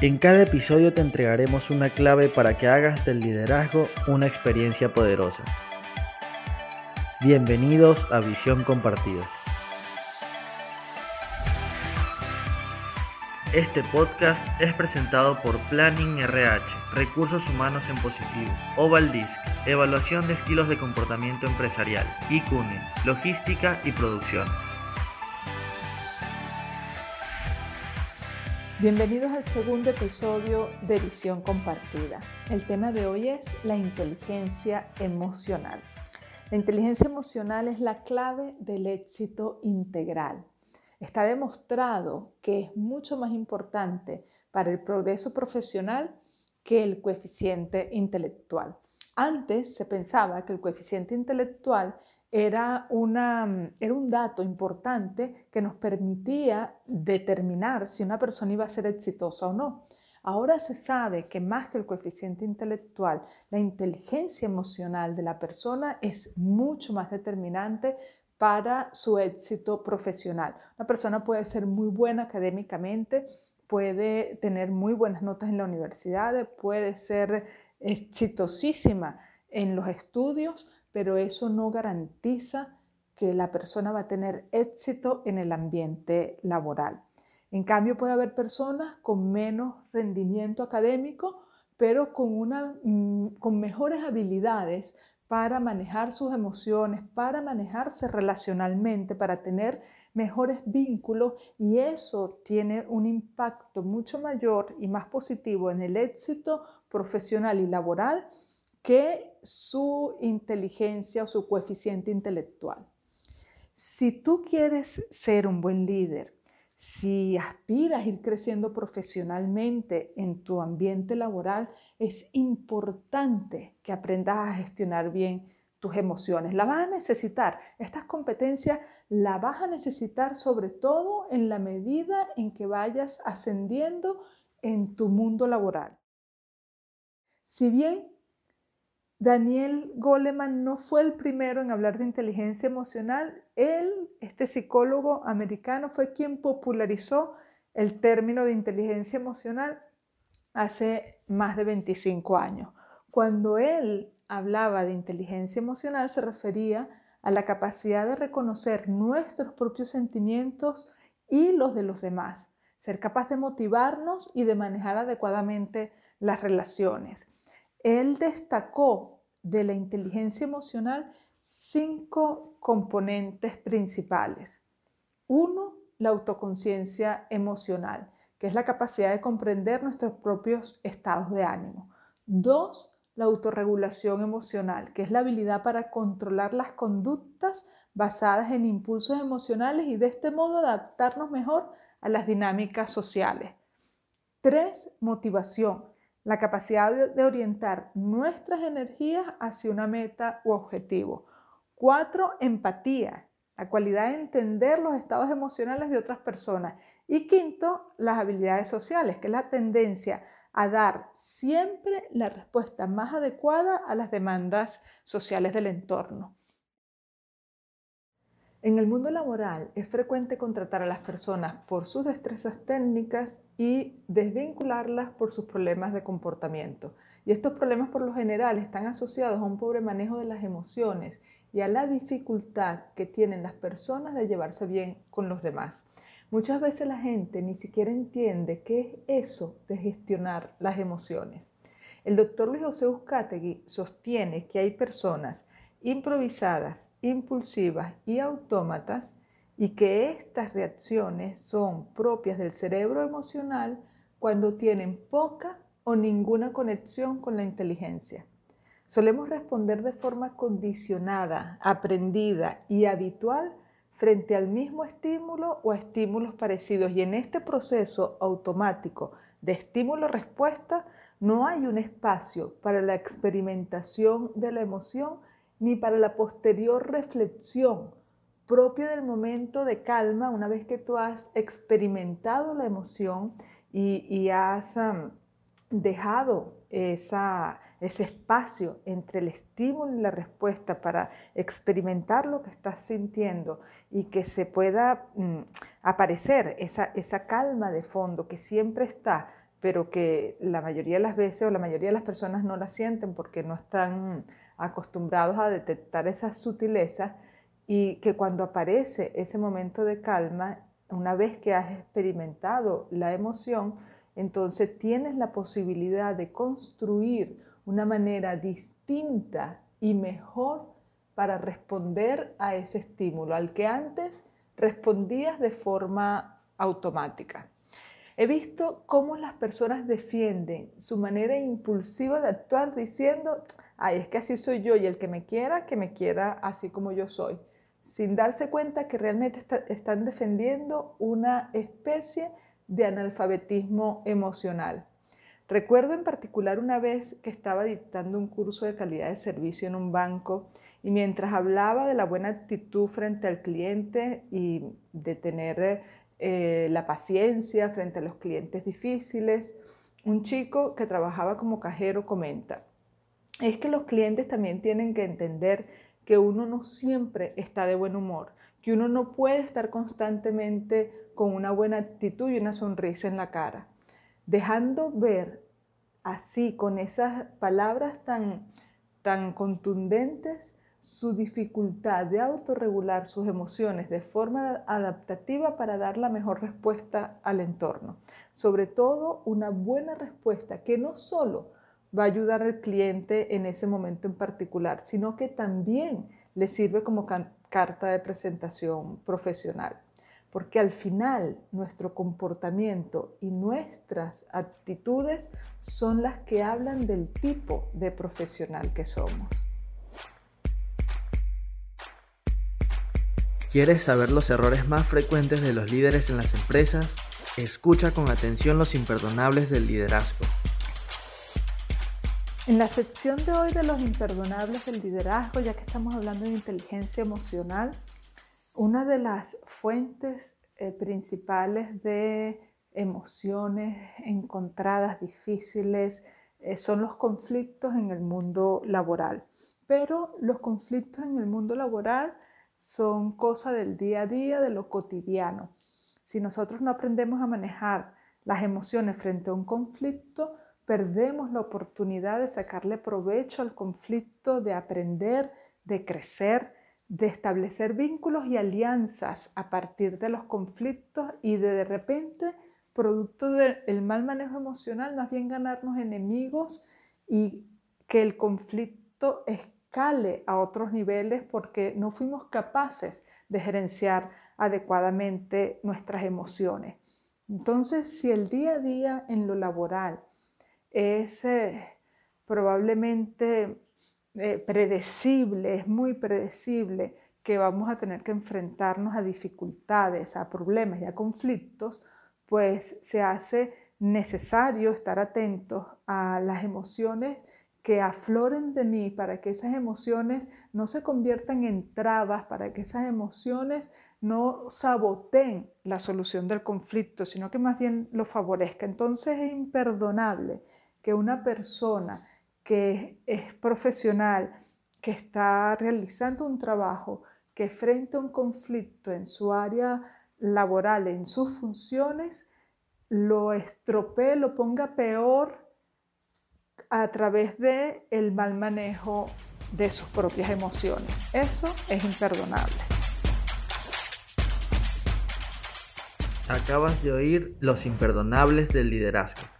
En cada episodio te entregaremos una clave para que hagas del liderazgo una experiencia poderosa. Bienvenidos a Visión Compartida. Este podcast es presentado por Planning RH, Recursos Humanos en Positivo, Oval Disc, Evaluación de Estilos de Comportamiento Empresarial, ICUNE, Logística y Producción. Bienvenidos al segundo episodio de Visión Compartida. El tema de hoy es la inteligencia emocional. La inteligencia emocional es la clave del éxito integral. Está demostrado que es mucho más importante para el progreso profesional que el coeficiente intelectual. Antes se pensaba que el coeficiente intelectual era, una, era un dato importante que nos permitía determinar si una persona iba a ser exitosa o no. Ahora se sabe que más que el coeficiente intelectual, la inteligencia emocional de la persona es mucho más determinante para su éxito profesional. Una persona puede ser muy buena académicamente, puede tener muy buenas notas en la universidad, puede ser exitosísima en los estudios, pero eso no garantiza que la persona va a tener éxito en el ambiente laboral. En cambio, puede haber personas con menos rendimiento académico, pero con, una, mm, con mejores habilidades para manejar sus emociones, para manejarse relacionalmente, para tener mejores vínculos y eso tiene un impacto mucho mayor y más positivo en el éxito profesional y laboral que su inteligencia o su coeficiente intelectual. Si tú quieres ser un buen líder, si aspiras a ir creciendo profesionalmente en tu ambiente laboral, es importante que aprendas a gestionar bien tus emociones. La vas a necesitar. Estas competencias las vas a necesitar sobre todo en la medida en que vayas ascendiendo en tu mundo laboral. Si bien Daniel Goleman no fue el primero en hablar de inteligencia emocional. Él, este psicólogo americano, fue quien popularizó el término de inteligencia emocional hace más de 25 años. Cuando él hablaba de inteligencia emocional se refería a la capacidad de reconocer nuestros propios sentimientos y los de los demás, ser capaz de motivarnos y de manejar adecuadamente las relaciones. Él destacó de la inteligencia emocional cinco componentes principales. Uno, la autoconciencia emocional, que es la capacidad de comprender nuestros propios estados de ánimo. Dos, la autorregulación emocional, que es la habilidad para controlar las conductas basadas en impulsos emocionales y de este modo adaptarnos mejor a las dinámicas sociales. Tres, motivación, la capacidad de orientar nuestras energías hacia una meta u objetivo. Cuatro, empatía, la cualidad de entender los estados emocionales de otras personas. Y quinto, las habilidades sociales, que es la tendencia a dar siempre la respuesta más adecuada a las demandas sociales del entorno. En el mundo laboral es frecuente contratar a las personas por sus destrezas técnicas y desvincularlas por sus problemas de comportamiento. Y estos problemas por lo general están asociados a un pobre manejo de las emociones y a la dificultad que tienen las personas de llevarse bien con los demás. Muchas veces la gente ni siquiera entiende qué es eso de gestionar las emociones. El doctor Luis José Uzcategui sostiene que hay personas improvisadas, impulsivas y autómatas y que estas reacciones son propias del cerebro emocional cuando tienen poca o ninguna conexión con la inteligencia. Solemos responder de forma condicionada, aprendida y habitual frente al mismo estímulo o a estímulos parecidos y en este proceso automático de estímulo-respuesta no hay un espacio para la experimentación de la emoción ni para la posterior reflexión propia del momento de calma una vez que tú has experimentado la emoción y, has dejado ese espacio entre el estímulo y la respuesta para experimentar lo que estás sintiendo y que se pueda mm, aparecer esa calma de fondo que siempre está pero que la mayoría de las veces o la mayoría de las personas no la sienten porque no están acostumbrados a detectar esas sutilezas y que cuando aparece ese momento de calma, una vez que has experimentado la emoción, entonces tienes la posibilidad de construir una manera distinta y mejor para responder a ese estímulo, al que antes respondías de forma automática. He visto cómo las personas defienden su manera impulsiva de actuar diciendo, ay, es que así soy yo y el que me quiera, que me quiera así como yo soy, sin darse cuenta que realmente están defendiendo una especie de analfabetismo emocional. Recuerdo en particular una vez que estaba dictando un curso de calidad de servicio en un banco y mientras hablaba de la buena actitud frente al cliente y de tener eh, la paciencia frente a los clientes difíciles, un chico que trabajaba como cajero comenta, es que los clientes también tienen que entender que uno no siempre está de buen humor, que uno no puede estar constantemente con una buena actitud y una sonrisa en la cara, dejando ver así, con esas palabras tan, tan contundentes, su dificultad de autorregular sus emociones de forma adaptativa para dar la mejor respuesta al entorno. Sobre todo una buena respuesta que no solo va a ayudar al cliente en ese momento en particular, sino que también le sirve como carta de presentación profesional. Porque al final nuestro comportamiento y nuestras actitudes son las que hablan del tipo de profesional que somos. ¿Quieres saber los errores más frecuentes de los líderes en las empresas? Escucha con atención los imperdonables del liderazgo. En la sección de hoy de los imperdonables del liderazgo, ya que estamos hablando de inteligencia emocional, una de las fuentes eh, principales de emociones encontradas difíciles eh, son los conflictos en el mundo laboral. Pero los conflictos en el mundo laboral son cosas del día a día, de lo cotidiano. Si nosotros no aprendemos a manejar las emociones frente a un conflicto, perdemos la oportunidad de sacarle provecho al conflicto, de aprender, de crecer, de establecer vínculos y alianzas a partir de los conflictos y de de repente, producto del mal manejo emocional, más bien ganarnos enemigos y que el conflicto es a otros niveles porque no fuimos capaces de gerenciar adecuadamente nuestras emociones. Entonces, si el día a día en lo laboral es probablemente eh, predecible, es muy predecible que vamos a tener que enfrentarnos a dificultades, a problemas y a conflictos, pues se hace necesario estar atentos a las emociones que afloren de mí para que esas emociones no se conviertan en trabas, para que esas emociones no saboteen la solución del conflicto, sino que más bien lo favorezca. Entonces es imperdonable que una persona que es profesional, que está realizando un trabajo, que frente a un conflicto en su área laboral, en sus funciones, lo estropee, lo ponga peor a través de el mal manejo de sus propias emociones. Eso es imperdonable. Acabas de oír los imperdonables del liderazgo.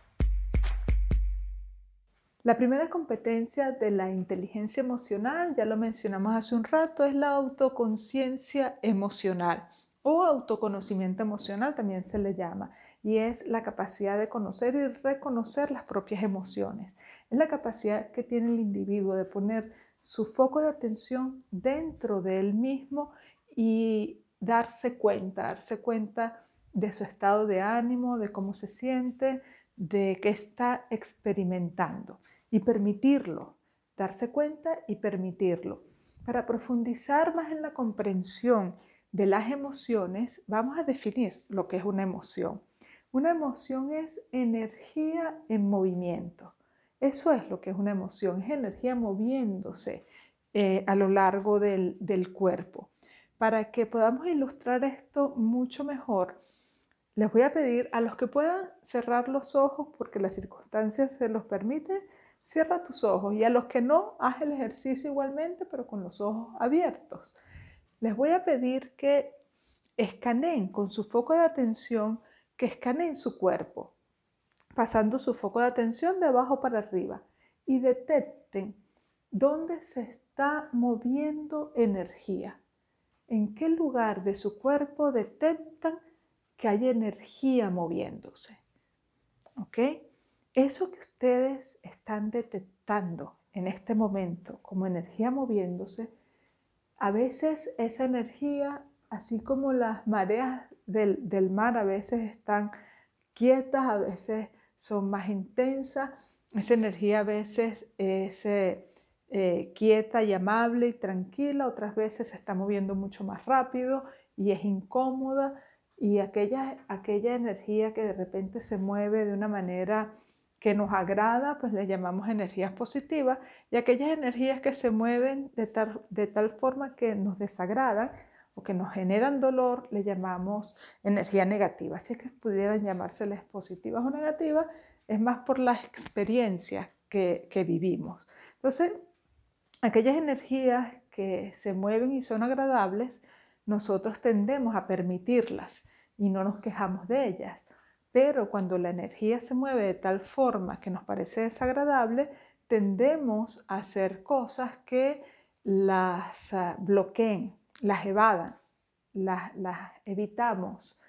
La primera competencia de la inteligencia emocional, ya lo mencionamos hace un rato, es la autoconciencia emocional o autoconocimiento emocional también se le llama, y es la capacidad de conocer y reconocer las propias emociones. Es la capacidad que tiene el individuo de poner su foco de atención dentro de él mismo y darse cuenta, darse cuenta de su estado de ánimo, de cómo se siente, de qué está experimentando y permitirlo, darse cuenta y permitirlo. Para profundizar más en la comprensión de las emociones, vamos a definir lo que es una emoción. Una emoción es energía en movimiento. Eso es lo que es una emoción, es energía moviéndose eh, a lo largo del, cuerpo. Para que podamos ilustrar esto mucho mejor, Les voy a pedir a los que puedan cerrar los ojos porque las circunstancias se los permiten, cierra tus ojos y a los que no, haz el ejercicio igualmente pero con los ojos abiertos. Les voy a pedir que escaneen con su foco de atención, que escaneen su cuerpo, pasando su foco de atención de abajo para arriba y detecten dónde se está moviendo energía. ¿En qué lugar de su cuerpo detectan que hay energía moviéndose. ¿Ok? Eso que ustedes están detectando en este momento como energía moviéndose, a veces esa energía, así como las mareas del, mar a veces están quietas, a veces son más intensas, esa energía a veces es eh, eh, quieta y amable y tranquila, otras veces se está moviendo mucho más rápido y es incómoda y aquella, aquella energía que de repente se mueve de una manera que nos agrada, pues le llamamos energías positivas, y aquellas energías que se mueven de tal, de tal forma que nos desagradan o que nos generan dolor, le llamamos energía negativa. Si es que pudieran llamárseles positivas o negativas, es más por las experiencias que, que vivimos. Entonces, aquellas energías que se mueven y son agradables, nosotros tendemos a permitirlas y no nos quejamos de ellas. Pero cuando la energía se mueve de tal forma que nos parece desagradable, tendemos a hacer cosas que las ah, bloqueen, las evadan, las, las evitamos,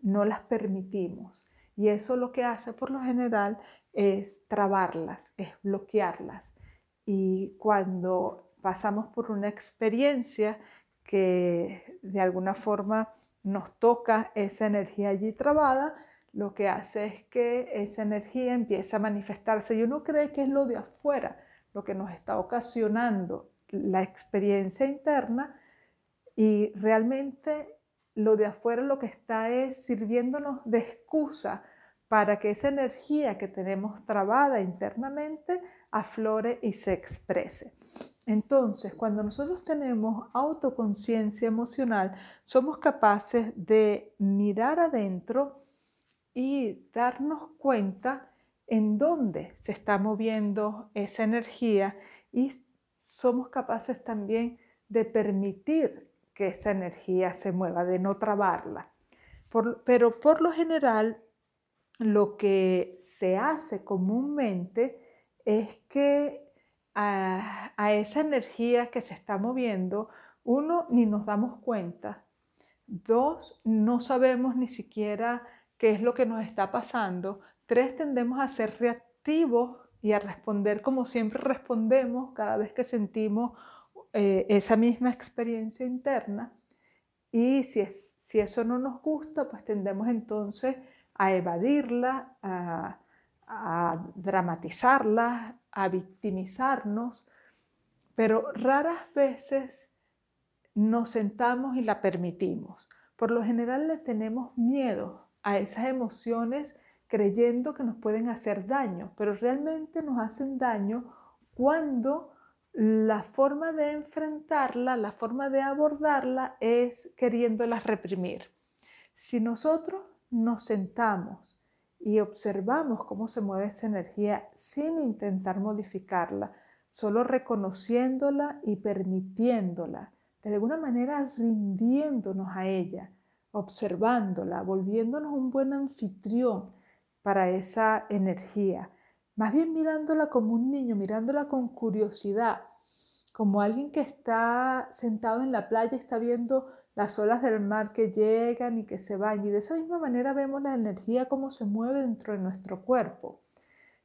no las permitimos. Y eso lo que hace por lo general es trabarlas, es bloquearlas. Y cuando pasamos por una experiencia que de alguna forma nos toca esa energía allí trabada, lo que hace es que esa energía empieza a manifestarse y uno cree que es lo de afuera lo que nos está ocasionando la experiencia interna y realmente lo de afuera lo que está es sirviéndonos de excusa para que esa energía que tenemos trabada internamente aflore y se exprese. Entonces, cuando nosotros tenemos autoconciencia emocional, somos capaces de mirar adentro y darnos cuenta en dónde se está moviendo esa energía y somos capaces también de permitir que esa energía se mueva, de no trabarla. pero por lo general, lo que se hace comúnmente es que a, esa energía que se está moviendo, uno, ni nos damos cuenta. Dos, no sabemos ni siquiera qué es lo que nos está pasando. Tres, tendemos a ser reactivos y a responder como siempre respondemos cada vez que sentimos eh, esa misma experiencia interna. Y si, es, si eso no nos gusta, pues tendemos entonces a evadirla, a dramatizarla, a victimizarnos, pero raras veces nos sentamos y la permitimos. Por lo general le tenemos miedo a esas emociones creyendo que nos pueden hacer daño, pero realmente nos hacen daño cuando la forma de enfrentarla, la forma de abordarla es queriéndolas reprimir. Si nosotros nos sentamos y observamos cómo se mueve esa energía sin intentar modificarla, solo reconociéndola y permitiéndola, de alguna manera rindiéndonos a ella, observándola, volviéndonos un buen anfitrión para esa energía, más bien mirándola como un niño, mirándola con curiosidad, como alguien que está sentado en la playa está viendo las olas del mar que llegan y que se van. Y de esa misma manera vemos la energía como se mueve dentro de nuestro cuerpo,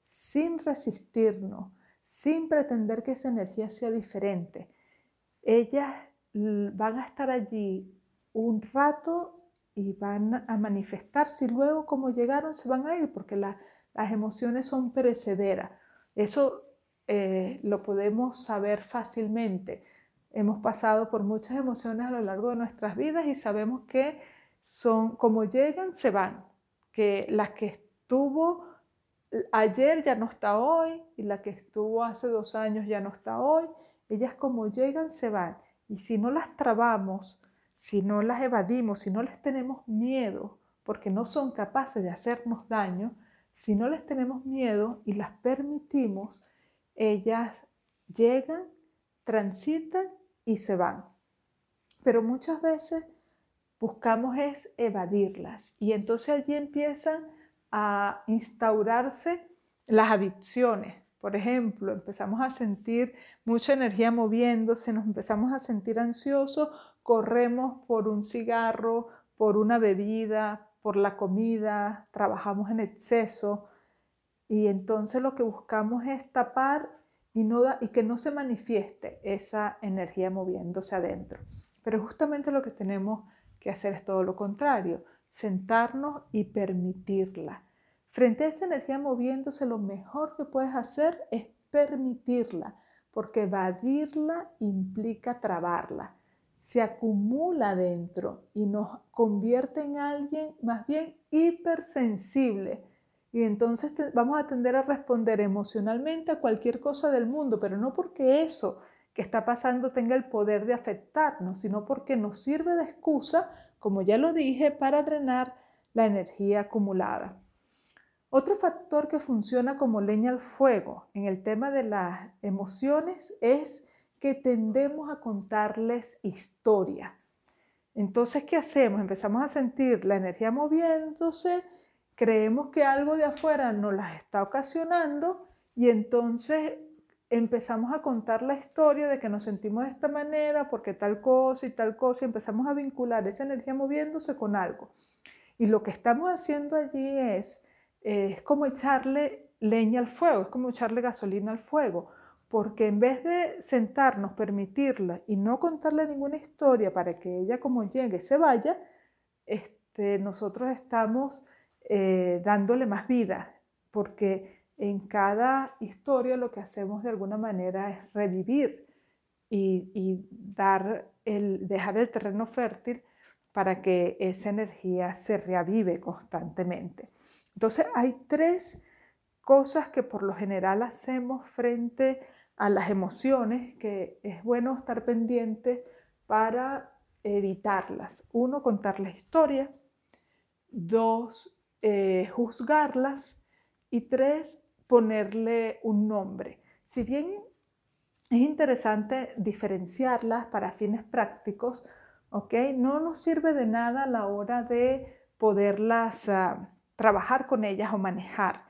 sin resistirnos, sin pretender que esa energía sea diferente. Ellas van a estar allí un rato y van a manifestarse y luego como llegaron se van a ir porque las emociones son perecederas. Eso eh, lo podemos saber fácilmente Hemos pasado por muchas emociones a lo largo de nuestras vidas y sabemos que son como llegan, se van. Que la que estuvo ayer ya no está hoy y la que estuvo hace dos años ya no está hoy. Ellas como llegan, se van. Y si no las trabamos, si no las evadimos, si no les tenemos miedo, porque no son capaces de hacernos daño, si no les tenemos miedo y las permitimos, ellas llegan, transitan y se van. Pero muchas veces buscamos es evadirlas y entonces allí empiezan a instaurarse las adicciones. Por ejemplo, empezamos a sentir mucha energía moviéndose, nos empezamos a sentir ansiosos, corremos por un cigarro, por una bebida, por la comida, trabajamos en exceso y entonces lo que buscamos es tapar y, y que no se manifieste esa energía moviéndose adentro. Pero justamente lo que tenemos que hacer es todo lo contrario, sentarnos y permitirla. Frente a esa energía moviéndose, lo mejor que puedes hacer es permitirla, porque evadirla implica trabarla. Se acumula dentro y nos convierte en alguien más bien hipersensible. Y entonces vamos a tender a responder emocionalmente a cualquier cosa del mundo, pero no porque eso que está pasando tenga el poder de afectarnos, sino porque nos sirve de excusa, como ya lo dije, para drenar la energía acumulada. Otro factor que funciona como leña al fuego en el tema de las emociones es que tendemos a contarles historia. Entonces, ¿qué hacemos? Empezamos a sentir la energía moviéndose, creemos que algo de afuera nos las está ocasionando y entonces empezamos a contar la historia de que nos sentimos de esta manera porque tal cosa y tal cosa y empezamos a vincular esa energía moviéndose con algo. Y lo que estamos haciendo allí es, es como echarle leña al fuego, es como echarle gasolina al fuego, porque en vez de sentarnos, permitirla y no contarle ninguna historia para que ella como llegue se vaya, este, nosotros estamos eh, dándole más vida, porque en cada historia lo que hacemos de alguna manera es revivir y, dar el, dejar el terreno fértil para que esa energía se reavive constantemente. Entonces hay tres cosas que por lo general hacemos frente a las emociones que es bueno estar pendiente para evitarlas. Uno, contar la historia. Dos, eh, juzgarlas. Y tres, ponerle un nombre. Si bien es interesante diferenciarlas para fines prácticos, ¿ok? No nos sirve de nada a la hora de poderlas ah, trabajar con ellas o manejar.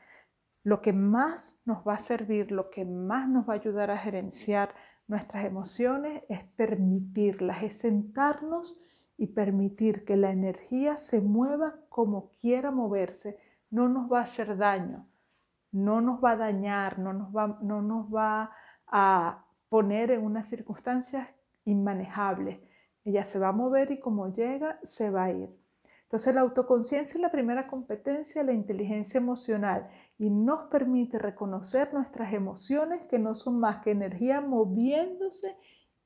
Lo que más nos va a servir, lo que más nos va a ayudar a gerenciar nuestras emociones es permitirlas, es sentarnos y permitir que la energía se mueva como quiera moverse. No nos va a hacer daño no nos va a dañar, no nos va, no nos va a poner en unas circunstancias inmanejables. Ella se va a mover y como llega, se va a ir. Entonces la autoconciencia es la primera competencia de la inteligencia emocional y nos permite reconocer nuestras emociones que no son más que energía moviéndose,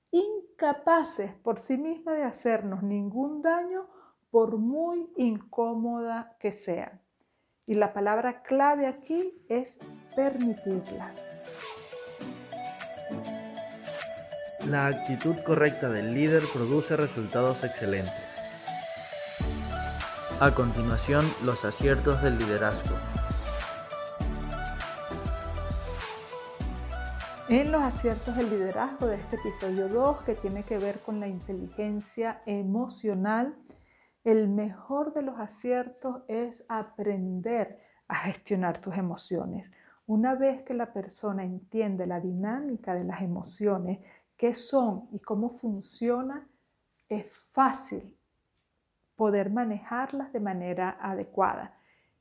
incapaces por sí misma de hacernos ningún daño por muy incómoda que sean. Y la palabra clave aquí es permitirlas. La actitud correcta del líder produce resultados excelentes. A continuación, los aciertos del liderazgo. En los aciertos del liderazgo de este episodio 2, que tiene que ver con la inteligencia emocional, el mejor de los aciertos es aprender a gestionar tus emociones. Una vez que la persona entiende la dinámica de las emociones, qué son y cómo funcionan, es fácil poder manejarlas de manera adecuada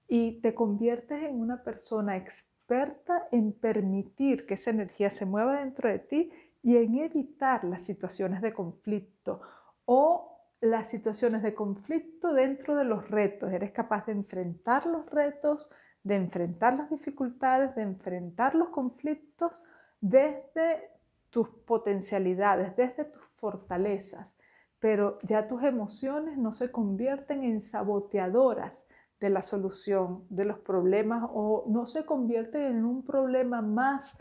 y te conviertes en una persona experta en permitir que esa energía se mueva dentro de ti y en evitar las situaciones de conflicto o las situaciones de conflicto dentro de los retos. Eres capaz de enfrentar los retos, de enfrentar las dificultades, de enfrentar los conflictos desde tus potencialidades, desde tus fortalezas. Pero ya tus emociones no se convierten en saboteadoras de la solución de los problemas o no se convierten en un problema más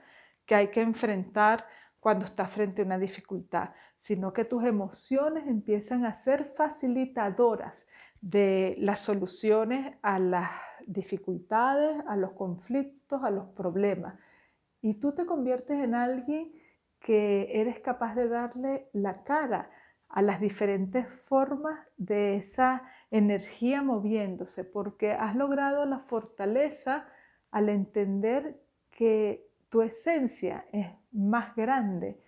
que hay que enfrentar cuando estás frente a una dificultad, sino que tus emociones empiezan a ser facilitadoras de las soluciones a las dificultades, a los conflictos, a los problemas. Y tú te conviertes en alguien que eres capaz de darle la cara a las diferentes formas de esa energía moviéndose, porque has logrado la fortaleza al entender que tu esencia es más grande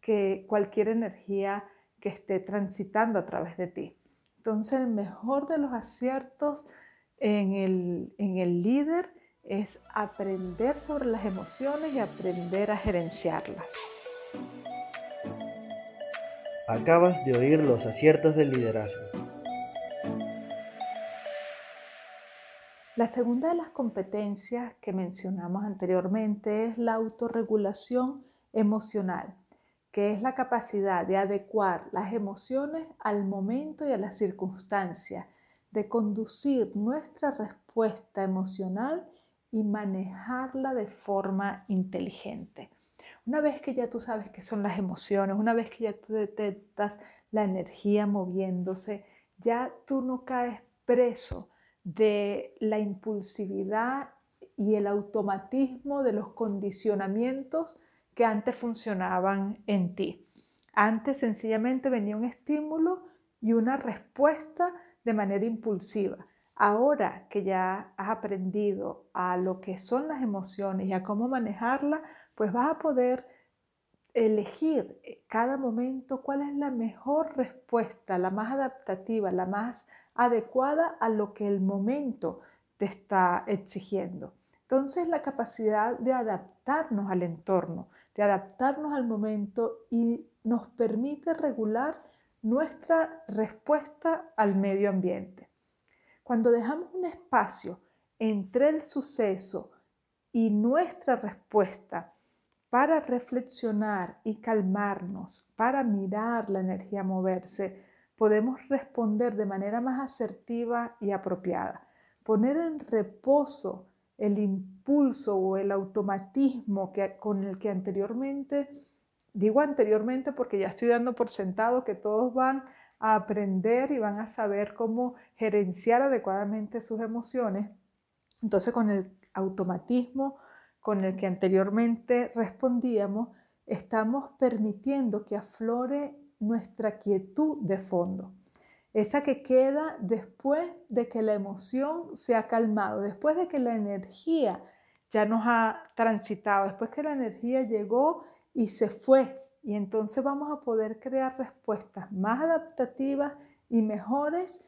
que cualquier energía que esté transitando a través de ti. Entonces el mejor de los aciertos en el, en el líder es aprender sobre las emociones y aprender a gerenciarlas. Acabas de oír los aciertos del liderazgo. La segunda de las competencias que mencionamos anteriormente es la autorregulación emocional, que es la capacidad de adecuar las emociones al momento y a las circunstancias, de conducir nuestra respuesta emocional y manejarla de forma inteligente. Una vez que ya tú sabes qué son las emociones, una vez que ya tú detectas la energía moviéndose, ya tú no caes preso de la impulsividad y el automatismo de los condicionamientos que antes funcionaban en ti. Antes sencillamente venía un estímulo y una respuesta de manera impulsiva. Ahora que ya has aprendido a lo que son las emociones y a cómo manejarlas, pues vas a poder elegir eh, cada momento cuál es la mejor respuesta, la más adaptativa, la más adecuada a lo que el momento te está exigiendo. Entonces la capacidad de adaptarnos al entorno, de adaptarnos al momento y nos permite regular nuestra respuesta al medio ambiente. Cuando dejamos un espacio entre el suceso y nuestra respuesta para reflexionar y calmarnos, para mirar la energía moverse, podemos responder de manera más asertiva y apropiada. Poner en reposo el impulso o el automatismo que, con el que anteriormente, digo anteriormente porque ya estoy dando por sentado que todos van a aprender y van a saber cómo gerenciar adecuadamente sus emociones. Entonces, con el automatismo con el que anteriormente respondíamos, estamos permitiendo que aflore nuestra quietud de fondo. Esa que queda después de que la emoción se ha calmado, después de que la energía ya nos ha transitado, después que la energía llegó y se fue y entonces vamos a poder crear respuestas más adaptativas y mejores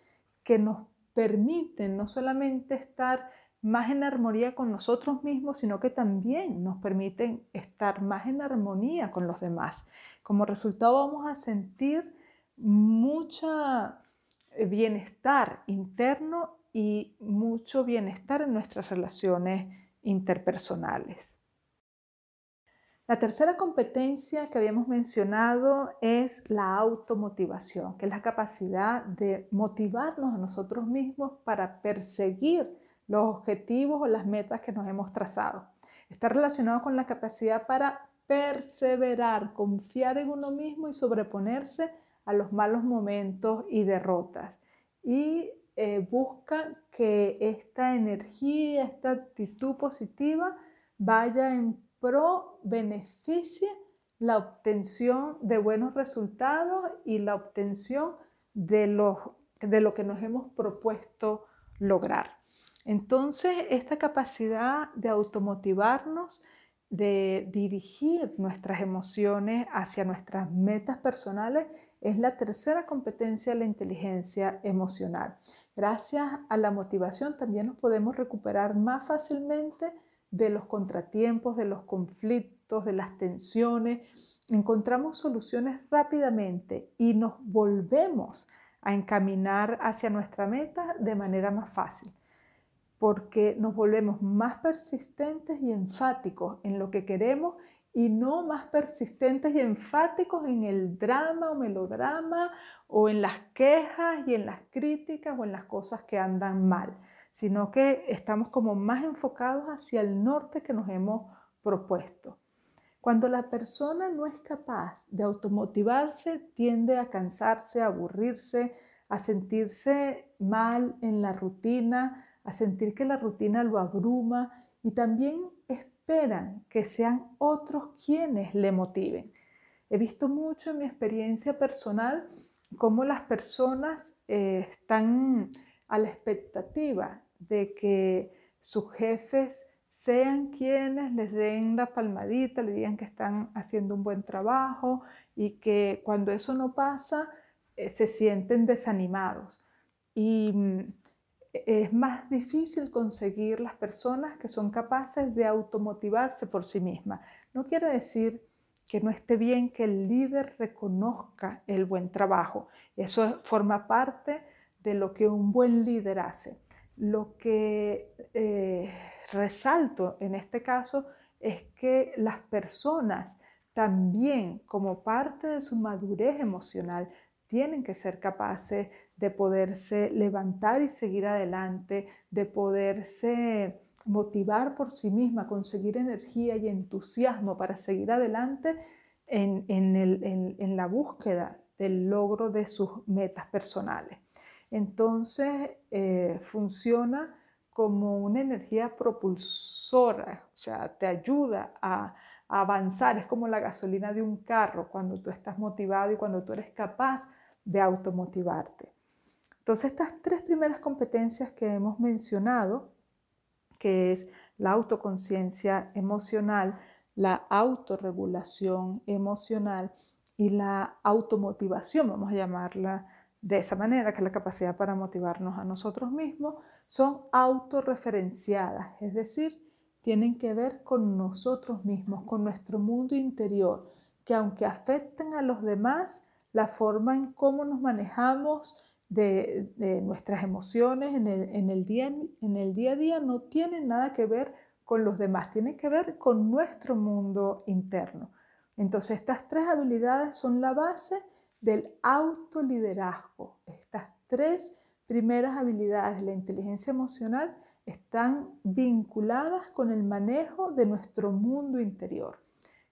que nos permiten no solamente estar más en armonía con nosotros mismos, sino que también nos permiten estar más en armonía con los demás. Como resultado vamos a sentir mucho eh, bienestar interno y mucho bienestar en nuestras relaciones interpersonales. La tercera competencia que habíamos mencionado es la automotivación, que es la capacidad de motivarnos a nosotros mismos para perseguir los objetivos o las metas que nos hemos trazado. Está relacionado con la capacidad para perseverar, confiar en uno mismo y sobreponerse a los malos momentos y derrotas. Y eh, busca que esta energía, esta actitud positiva vaya en pro beneficie la obtención de buenos resultados y la obtención de, de lo que nos hemos propuesto lograr. Entonces, esta capacidad de automotivarnos, de dirigir nuestras emociones hacia nuestras metas personales, es la tercera competencia de la inteligencia emocional. Gracias a la motivación también nos podemos recuperar más fácilmente de los contratiempos, de los conflictos, de las tensiones. Encontramos soluciones rápidamente y nos volvemos a encaminar hacia nuestra meta de manera más fácil, porque nos volvemos más persistentes y enfáticos en lo que queremos y no más persistentes y enfáticos en el drama o melodrama o en las quejas y en las críticas o en las cosas que andan mal sino que estamos como más enfocados hacia el norte que nos hemos propuesto. Cuando la persona no es capaz de automotivarse, tiende a cansarse, a aburrirse, a sentirse mal en la rutina, a sentir que la rutina lo abruma y también esperan que sean otros quienes le motiven. He visto mucho en mi experiencia personal cómo las personas eh, están a la expectativa de que sus jefes sean quienes les den la palmadita, le digan que están haciendo un buen trabajo y que cuando eso no pasa eh, se sienten desanimados. Y mm, es más difícil conseguir las personas que son capaces de automotivarse por sí mismas. No quiere decir que no esté bien que el líder reconozca el buen trabajo. Eso forma parte de lo que un buen líder hace. Lo que eh, resalto en este caso es que las personas también como parte de su madurez emocional tienen que ser capaces de poderse levantar y seguir adelante, de poderse motivar por sí misma, conseguir energía y entusiasmo para seguir adelante en, la búsqueda del logro de sus metas personales. Entonces, eh, funciona como una energía propulsora, o sea, te ayuda a, avanzar, es como la gasolina de un carro cuando tú estás motivado y cuando tú eres capaz de automotivarte. Entonces, estas tres primeras competencias que hemos mencionado que es la autoconciencia emocional, la autorregulación emocional y la automotivación, vamos a llamarla de esa manera, que la capacidad para motivarnos a nosotros mismos, son autorreferenciadas, es decir, tienen que ver con nosotros mismos, con nuestro mundo interior, que aunque afecten a los demás, la forma en cómo nos manejamos, de, nuestras emociones en el, día, en el día a día no tienen nada que ver con los demás, tienen que ver con nuestro mundo interno. Entonces estas tres habilidades son la base del autoliderazgo. Estas tres primeras habilidades de la inteligencia emocional están vinculadas con el manejo de nuestro mundo interior,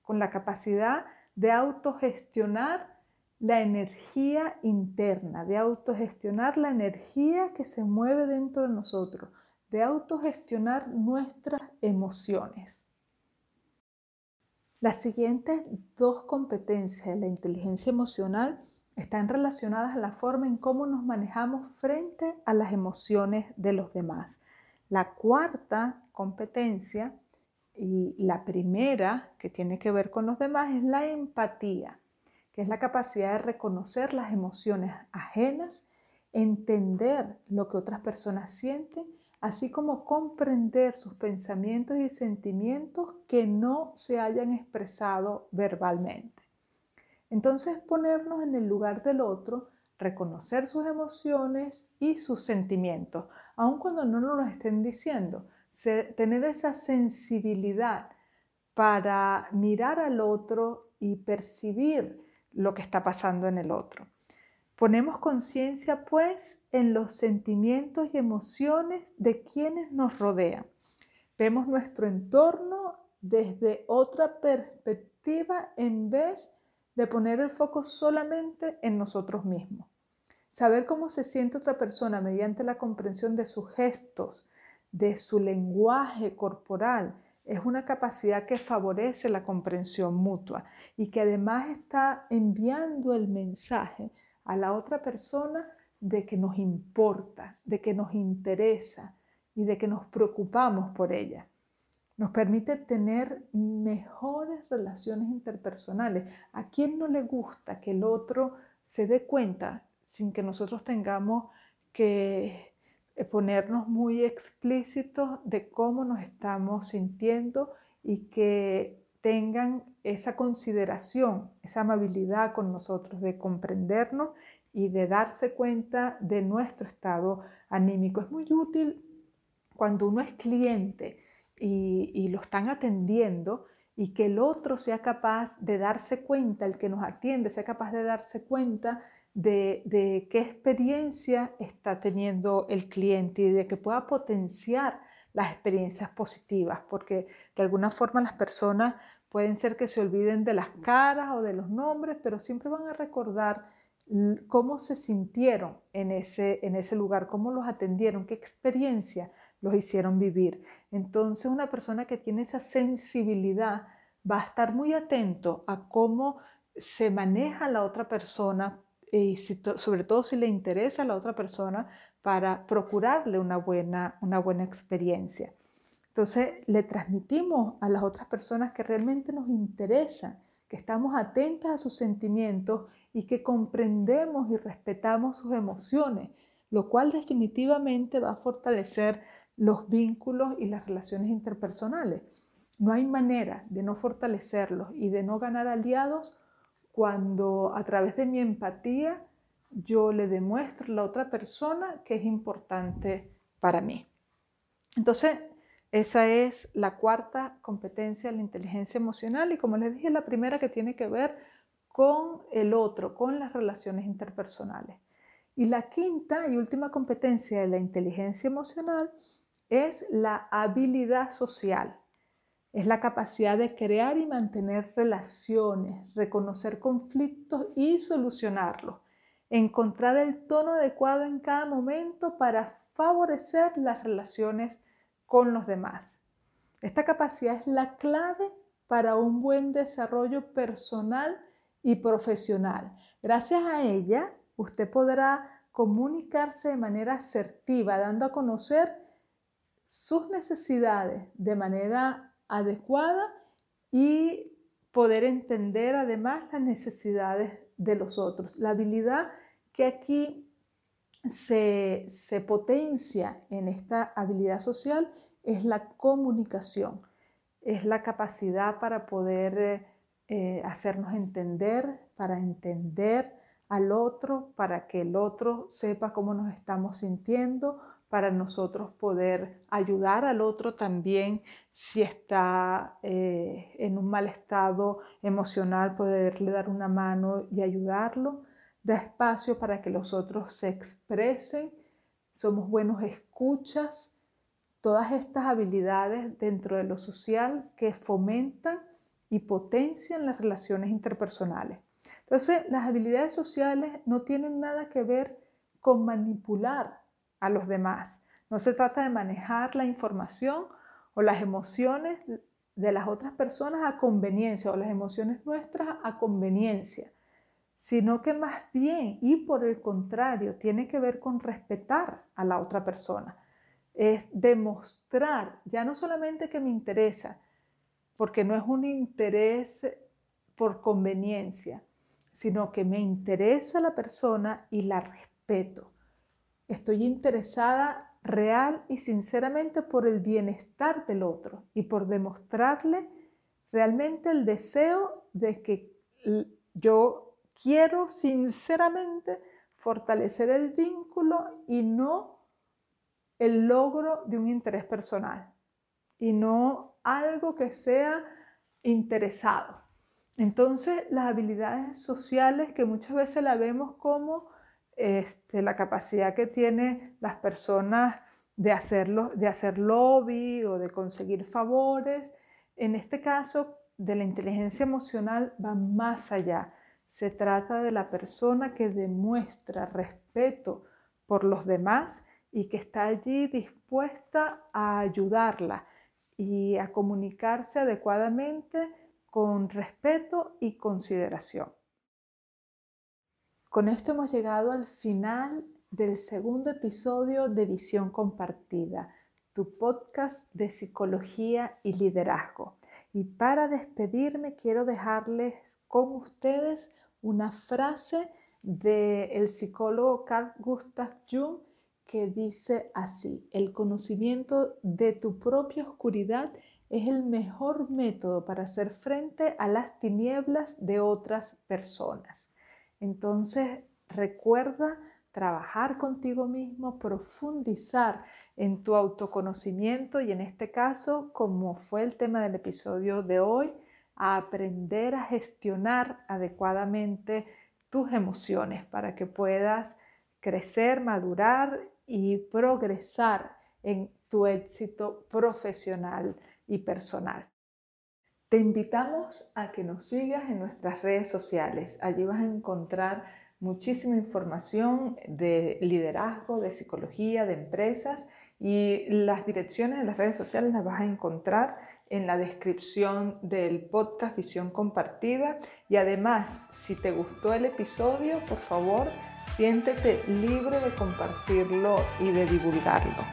con la capacidad de autogestionar la energía interna, de autogestionar la energía que se mueve dentro de nosotros, de autogestionar nuestras emociones. Las siguientes dos competencias de la inteligencia emocional están relacionadas a la forma en cómo nos manejamos frente a las emociones de los demás. La cuarta competencia y la primera que tiene que ver con los demás es la empatía que es la capacidad de reconocer las emociones ajenas, entender lo que otras personas sienten, así como comprender sus pensamientos y sentimientos que no se hayan expresado verbalmente. Entonces ponernos en el lugar del otro, reconocer sus emociones y sus sentimientos, aun cuando no nos lo estén diciendo, tener esa sensibilidad para mirar al otro y percibir lo que está pasando en el otro. Ponemos conciencia pues en los sentimientos y emociones de quienes nos rodean. Vemos nuestro entorno desde otra perspectiva en vez de poner el foco solamente en nosotros mismos. Saber cómo se siente otra persona mediante la comprensión de sus gestos, de su lenguaje corporal, es una capacidad que favorece la comprensión mutua y que además está enviando el mensaje a la otra persona de que nos importa, de que nos interesa y de que nos preocupamos por ella. Nos permite tener mejores relaciones interpersonales. ¿A quién no le gusta que el otro se dé cuenta sin que nosotros tengamos que eh, ponernos muy explícitos de cómo nos estamos sintiendo y que tengan esa consideración, esa amabilidad con nosotros, de comprendernos y de darse cuenta de nuestro estado anímico. Es muy útil cuando uno es cliente y, lo están atendiendo y que el otro sea capaz de darse cuenta, el que nos atiende sea capaz de darse cuenta de, qué experiencia está teniendo el cliente y de que pueda potenciar las experiencias positivas, porque de alguna forma las personas pueden ser que se olviden de las caras o de los nombres, pero siempre van a recordar cómo se sintieron en ese, en ese lugar, cómo los atendieron, qué experiencia los hicieron vivir. Entonces una persona que tiene esa sensibilidad va a estar muy atento a cómo se maneja la otra persona y sobre todo si le interesa a la otra persona para procurarle una buena, una buena experiencia. Entonces le transmitimos a las otras personas que realmente nos interesa, que estamos atentas a sus sentimientos y que comprendemos y respetamos sus emociones, lo cual definitivamente va a fortalecer los vínculos y las relaciones interpersonales. No hay manera de no fortalecerlos y de no ganar aliados cuando a través de mi empatía yo le demuestro a la otra persona que es importante para mí. Entonces, esa es la cuarta competencia de la inteligencia emocional y como les dije, la primera que tiene que ver con el otro, con las relaciones interpersonales. Y la quinta y última competencia de la inteligencia emocional es la habilidad social. Es la capacidad de crear y mantener relaciones, reconocer conflictos y solucionarlos. Encontrar el tono adecuado en cada momento para favorecer las relaciones con los demás. Esta capacidad es la clave para un buen desarrollo personal y profesional. Gracias a ella, usted podrá comunicarse de manera asertiva, dando a conocer sus necesidades de manera adecuada y poder entender además las necesidades de los otros. La habilidad que aquí se, potencia en esta habilidad social es la comunicación, es la capacidad para poder eh, hacernos entender, para entender al otro, para que el otro sepa cómo nos estamos sintiendo, para nosotros poder ayudar al otro también si está eh, en un mal estado emocional, poderle dar una mano y ayudarlo. Da espacio para que los otros se expresen. Somos buenos escuchas. Todas estas habilidades dentro de lo social que fomentan y potencian las relaciones interpersonales. Entonces, las habilidades sociales no tienen nada que ver con manipular a los demás. No se trata de manejar la información o las emociones de las otras personas a conveniencia o las emociones nuestras a conveniencia, sino que más bien y por el contrario tiene que ver con respetar a la otra persona. Es demostrar ya no solamente que me interesa, porque no es un interés por conveniencia, sino que me interesa la persona y la respeto. Estoy interesada real y sinceramente por el bienestar del otro y por demostrarle realmente el deseo de que yo quiero sinceramente fortalecer el vínculo y no el logro de un interés personal y no algo que sea interesado. Entonces, las habilidades sociales que muchas veces la vemos como este, la capacidad que tienen las personas de, hacerlo, de hacer lobby o de conseguir favores. En este caso, de la inteligencia emocional va más allá. Se trata de la persona que demuestra respeto por los demás y que está allí dispuesta a ayudarla y a comunicarse adecuadamente con respeto y consideración. Con esto hemos llegado al final del segundo episodio de Visión Compartida, tu podcast de psicología y liderazgo. Y para despedirme quiero dejarles con ustedes una frase del psicólogo Carl Gustav Jung que dice así, el conocimiento de tu propia oscuridad es el mejor método para hacer frente a las tinieblas de otras personas. Entonces, recuerda trabajar contigo mismo, profundizar en tu autoconocimiento y en este caso, como fue el tema del episodio de hoy, a aprender a gestionar adecuadamente tus emociones para que puedas crecer, madurar y progresar en tu éxito profesional y personal. Te invitamos a que nos sigas en nuestras redes sociales. Allí vas a encontrar muchísima información de liderazgo, de psicología, de empresas y las direcciones de las redes sociales las vas a encontrar en la descripción del podcast Visión Compartida. Y además, si te gustó el episodio, por favor, siéntete libre de compartirlo y de divulgarlo.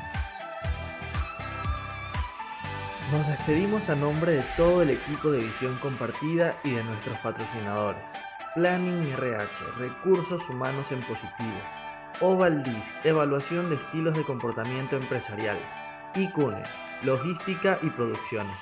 Nos despedimos a nombre de todo el equipo de Visión Compartida y de nuestros patrocinadores. Planning RH, Recursos Humanos en Positivo. Oval Disc, Evaluación de Estilos de Comportamiento Empresarial. ICUNE, Logística y Producciones.